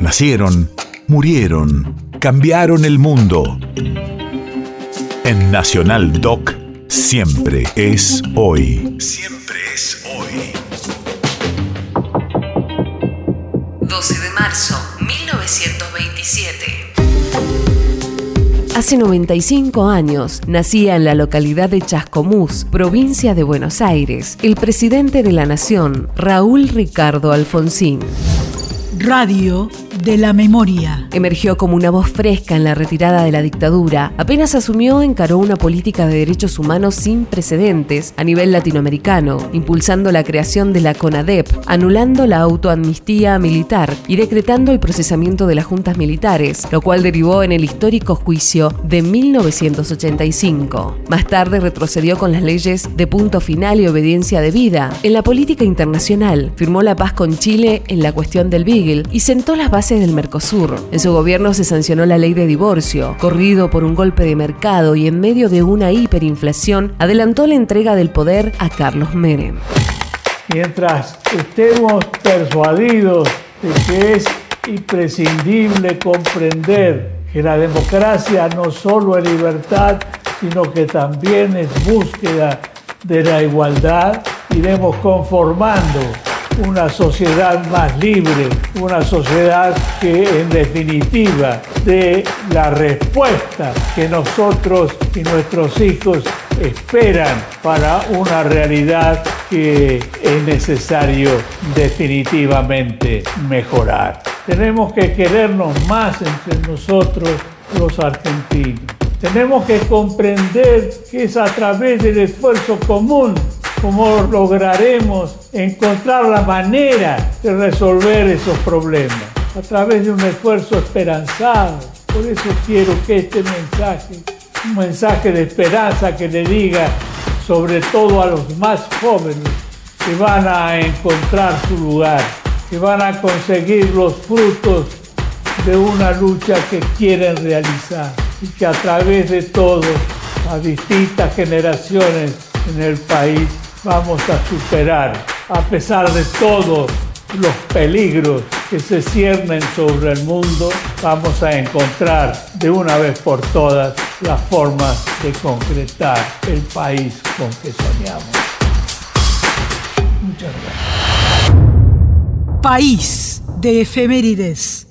Nacieron, murieron, cambiaron el mundo. En Nacional Doc, siempre es hoy. Siempre es hoy. 12 de marzo, 1927. Hace 95 años nacía en la localidad de Chascomús, provincia de Buenos Aires, el presidente de la nación, Raúl Ricardo Alfonsín. Radio de la memoria. Emergió como una voz fresca en la retirada de la dictadura. Apenas asumió, encaró una política de derechos humanos sin precedentes a nivel latinoamericano, impulsando la creación de la CONADEP, anulando la autoamnistía militar y decretando el procesamiento de las juntas militares, lo cual derivó en el histórico juicio de 1985. Más tarde retrocedió con las leyes de punto final y obediencia debida. En la política internacional, firmó la paz con Chile en la cuestión del Beagle y sentó las bases del Mercosur. En su gobierno se sancionó la ley de divorcio, corrido por un golpe de mercado y en medio de una hiperinflación, adelantó la entrega del poder a Carlos Menem. Mientras estemos persuadidos de que es imprescindible comprender que la democracia no solo es libertad, sino que también es búsqueda de la igualdad, iremos conformando una sociedad más libre, una sociedad que en definitiva dé la respuesta que nosotros y nuestros hijos esperan para una realidad que es necesario definitivamente mejorar. Tenemos que querernos más entre nosotros los argentinos. Tenemos que comprender que es a través del esfuerzo común cómo lograremos encontrar la manera de resolver esos problemas a través de un esfuerzo esperanzado. Por eso quiero que este mensaje, un mensaje de esperanza que le diga sobre todo a los más jóvenes que van a encontrar su lugar, que van a conseguir los frutos de una lucha que quieren realizar y que a través de todo, a distintas generaciones en el país, vamos a superar, a pesar de todos los peligros que se ciernen sobre el mundo, vamos a encontrar de una vez por todas la forma de concretar el país con que soñamos. Muchas gracias. País de efemérides.